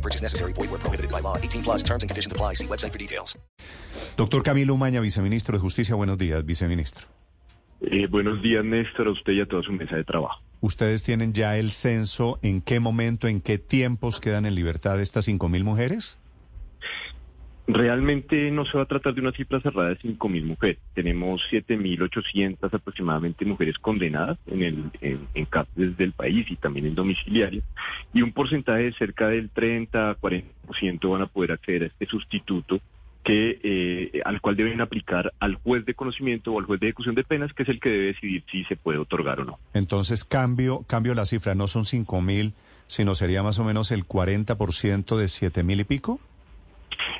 No purchase necessary. Void where prohibited by law. 18 plus terms and conditions apply. See website for details. Doctor Camilo Umaña, viceministro de Justicia. Buenos días, viceministro. Eh, buenos días, Néstor, a usted y a toda su mesa de trabajo. ¿Ustedes tienen ya el censo? ¿En qué momento, en qué tiempos quedan en libertad estas 5.000 mujeres? Realmente no se va a tratar de una cifra cerrada de 5.000 mujeres. Tenemos 7.800 aproximadamente mujeres condenadas en, el, en, en cárceles del país y también en domiciliarias. Y un porcentaje de cerca del 30 a 40% van a poder acceder a este sustituto que eh, al cual deben aplicar al juez de conocimiento o al juez de ejecución de penas, que es el que debe decidir si se puede otorgar o no. Entonces, cambio, cambio la cifra, no son 5.000, sino sería más o menos el 40% de 7.000 y pico.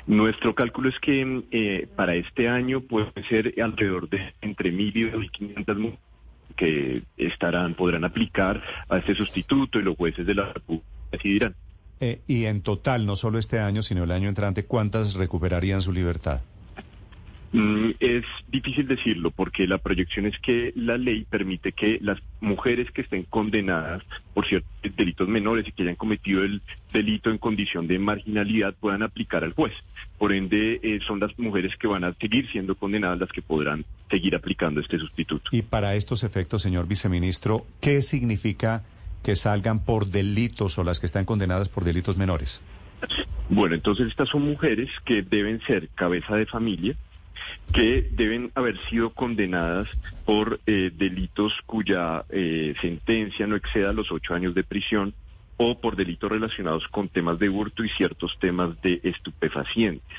Nuestro cálculo es que eh, para este año puede ser alrededor de entre 1.000 y 2.500 mujeres que estarán, podrán aplicar a este sustituto y los jueces de la República decidirán. Eh, y en total, no solo este año, sino el año entrante, ¿cuántas recuperarían su libertad? Mm, Es difícil decirlo porque la proyección es que la ley permite que las mujeres que estén condenadas por ciertos delitos menores y que hayan cometido el delito en condición de marginalidad puedan aplicar al juez. Por ende, eh, son las mujeres que van a seguir siendo condenadas las que podrán seguir aplicando este sustituto. Y para estos efectos, señor viceministro, ¿qué significa que salgan por delitos o las que están condenadas por delitos menores? Bueno, entonces estas son mujeres que deben ser cabeza de familia, que deben haber sido condenadas por eh, delitos cuya eh, sentencia no exceda los ocho años de prisión o por delitos relacionados con temas de hurto y ciertos temas de estupefacientes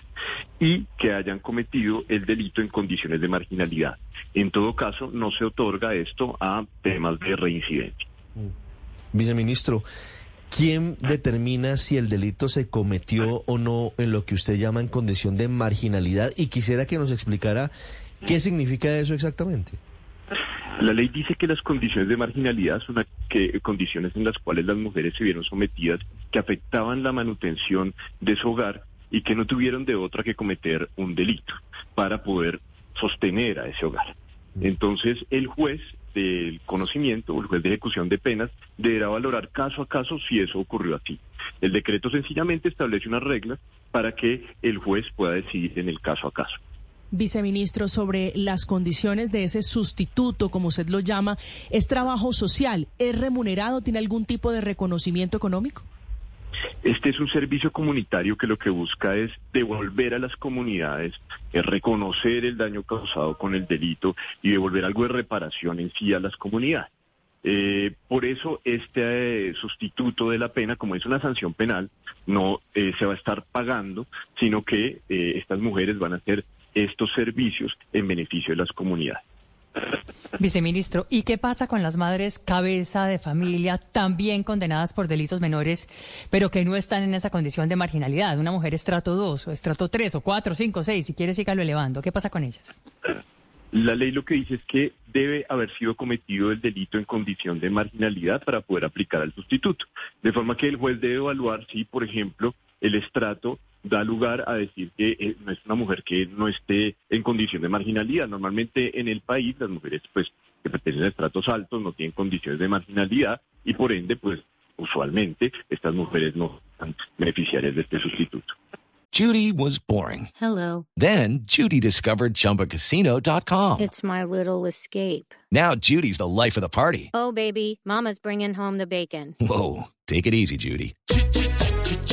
y que hayan cometido el delito en condiciones de marginalidad. En todo caso, no se otorga esto a temas de reincidencia. Viceministro, ¿quién determina si el delito se cometió o no en lo que usted llama en condición de marginalidad? Y quisiera que nos explicara qué significa eso exactamente. La ley dice que las condiciones de marginalidad son que, condiciones en las cuales las mujeres se vieron sometidas que afectaban la manutención de su hogar y que no tuvieron de otra que cometer un delito para poder sostener a ese hogar. Entonces, el juez del conocimiento el juez de ejecución de penas deberá valorar caso a caso si eso ocurrió así. El decreto sencillamente establece unas reglas para que el juez pueda decidir en el caso a caso. Viceministro, sobre las condiciones de ese sustituto, como usted lo llama, ¿es trabajo social? ¿Es remunerado? ¿Tiene algún tipo de reconocimiento económico? Este es un servicio comunitario que lo que busca es devolver a las comunidades, es reconocer el daño causado con el delito y devolver algo de reparación en sí a las comunidades. Eh, por eso este eh, sustituto de la pena, como es una sanción penal, no eh, se va a estar pagando, sino que eh, estas mujeres van a hacer estos servicios en beneficio de las comunidades. Viceministro, ¿y qué pasa con las madres cabeza de familia también condenadas por delitos menores, pero que no están en esa condición de marginalidad? Una mujer estrato 2 o estrato 3 o 4, 5, 6, si quiere sígalo elevando. ¿Qué pasa con ellas? La ley lo que dice es que debe haber sido cometido el delito en condición de marginalidad para poder aplicar al sustituto. De forma que el juez debe evaluar si, por ejemplo, el estrato da lugar a decir que eh, no es una mujer que no esté en condición de marginalidad. Normalmente en el país las mujeres pues que pertenecen a estratos altos no tienen condiciones de marginalidad y por ende pues usualmente estas mujeres no están beneficiarias de este sustituto. Judy was boring. Hello. Then Judy discovered ChumbaCasino.com. It's my little escape. Now Judy's the life of the party. Oh, baby, Mama's bringing home the bacon. Whoa, take it easy, Judy.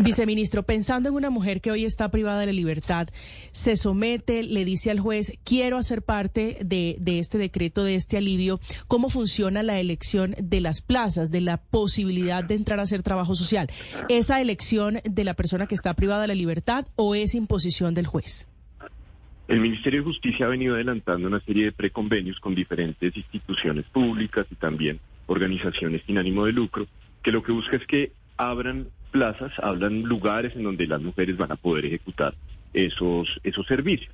Viceministro, pensando en una mujer que hoy está privada de la libertad, se somete, le dice al juez, quiero hacer parte de, de, este decreto, de este alivio, ¿cómo funciona la elección de las plazas, de la posibilidad de entrar a hacer trabajo social? ¿Esa elección de la persona que está privada de la libertad o es imposición del juez? El Ministerio de Justicia ha venido adelantando una serie de preconvenios con diferentes instituciones públicas y también organizaciones sin ánimo de lucro, que lo que busca es que abran plazas, hablan lugares en donde las mujeres van a poder ejecutar esos, esos servicios.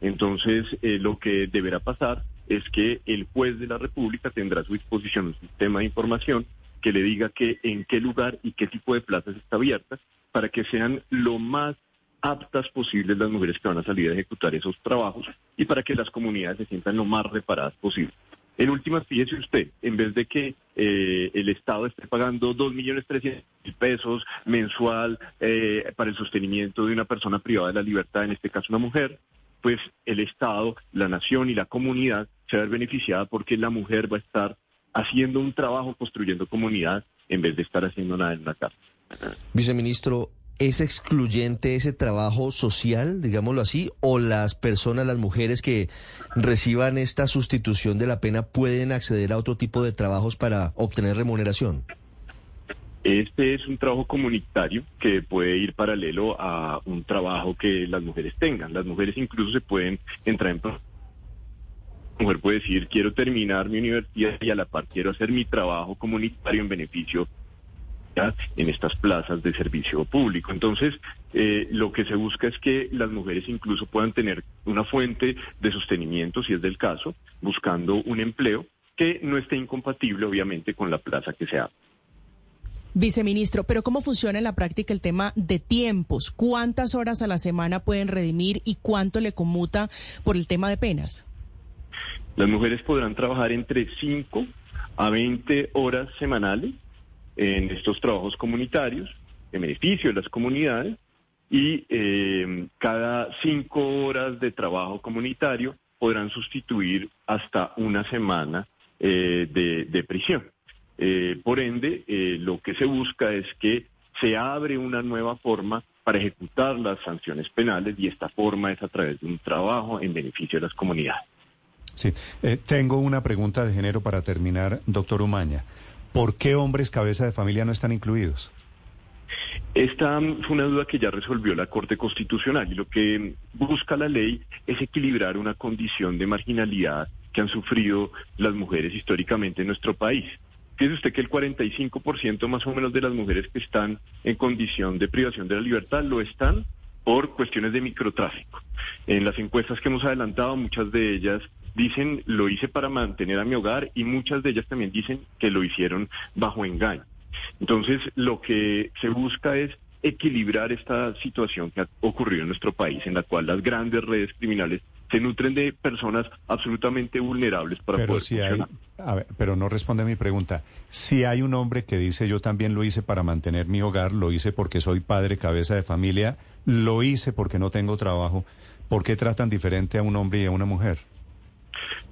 Entonces, eh, lo que deberá pasar es que el juez de la República tendrá a su disposición un sistema de información que le diga que en qué lugar y qué tipo de plazas está abierta para que sean lo más aptas posibles las mujeres que van a salir a ejecutar esos trabajos y para que las comunidades se sientan lo más reparadas posible. En últimas, fíjese usted, en vez de que eh, el Estado esté pagando dos millones trescientos mil pesos mensual eh, para el sostenimiento de una persona privada de la libertad, en este caso una mujer, pues el Estado, la nación y la comunidad se va a ver beneficiada porque la mujer va a estar haciendo un trabajo construyendo comunidad en vez de estar haciendo nada en una casa. Viceministro, ¿Es excluyente ese trabajo social, digámoslo así, o las personas, las mujeres que reciban esta sustitución de la pena pueden acceder a otro tipo de trabajos para obtener remuneración? Este es un trabajo comunitario que puede ir paralelo a un trabajo que las mujeres tengan. Las mujeres incluso se pueden entrar en... La mujer puede decir, quiero terminar mi universidad y a la par quiero hacer mi trabajo comunitario en beneficio en estas plazas de servicio público. Entonces, eh, lo que se busca es que las mujeres incluso puedan tener una fuente de sostenimiento, si es del caso, buscando un empleo que no esté incompatible, obviamente, con la plaza que se Viceministro, pero ¿cómo funciona en la práctica el tema de tiempos? ¿Cuántas horas a la semana pueden redimir y cuánto le conmuta por el tema de penas? Las mujeres podrán trabajar entre 5 a 20 horas semanales en estos trabajos comunitarios, en beneficio de las comunidades, y eh, cada cinco horas de trabajo comunitario podrán sustituir hasta una semana eh, de, prisión. Eh, por ende, lo que se busca es que se abre una nueva forma para ejecutar las sanciones penales y esta forma es a través de un trabajo en beneficio de las comunidades. Sí, tengo una pregunta de género para terminar, doctor Umaña. ¿Por qué hombres cabeza de familia no están incluidos? Esta fue una duda que ya resolvió la Corte Constitucional y lo que busca la ley es equilibrar una condición de marginalidad que han sufrido las mujeres históricamente en nuestro país. Fíjese usted que el 45% más o menos de las mujeres que están en condición de privación de la libertad lo están por cuestiones de microtráfico. En las encuestas que hemos adelantado, muchas de ellas dicen lo hice para mantener a mi hogar y muchas de ellas también dicen que lo hicieron bajo engaño. Entonces, lo que se busca es equilibrar esta situación que ha ocurrido en nuestro país, en la cual las grandes redes criminales se nutren de personas absolutamente vulnerables para pero poder si hay, pero no responde a mi pregunta. Si hay un hombre que dice yo también lo hice para mantener mi hogar, lo hice porque soy padre, cabeza de familia, lo hice porque no tengo trabajo, ¿por qué tratan diferente a un hombre y a una mujer?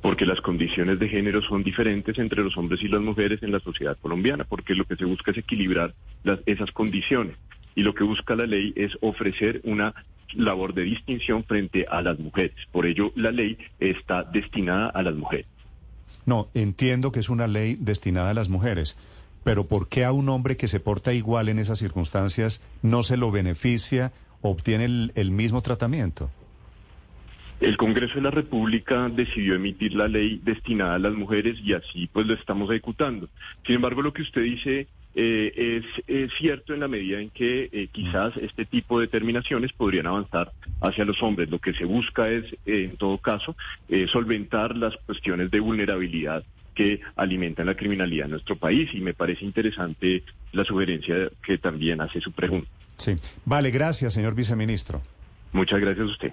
Porque las condiciones de género son diferentes entre los hombres y las mujeres en la sociedad colombiana, porque lo que se busca es equilibrar esas condiciones. Y lo que busca la ley es ofrecer una labor de distinción frente a las mujeres. Por ello, la ley está destinada a las mujeres. No, entiendo que es una ley destinada a las mujeres, pero ¿por qué a un hombre que se porta igual en esas circunstancias no se lo beneficia, obtiene el mismo tratamiento? El Congreso de la República decidió emitir la ley destinada a las mujeres y así pues lo estamos ejecutando. Sin embargo, lo que usted dice eh, es, cierto en la medida en que eh, quizás este tipo de determinaciones podrían avanzar hacia los hombres. Lo que se busca es, eh, en todo caso, solventar las cuestiones de vulnerabilidad que alimentan la criminalidad en nuestro país y me parece interesante la sugerencia que también hace su pregunta. Sí, vale, gracias, señor viceministro. Muchas gracias a usted.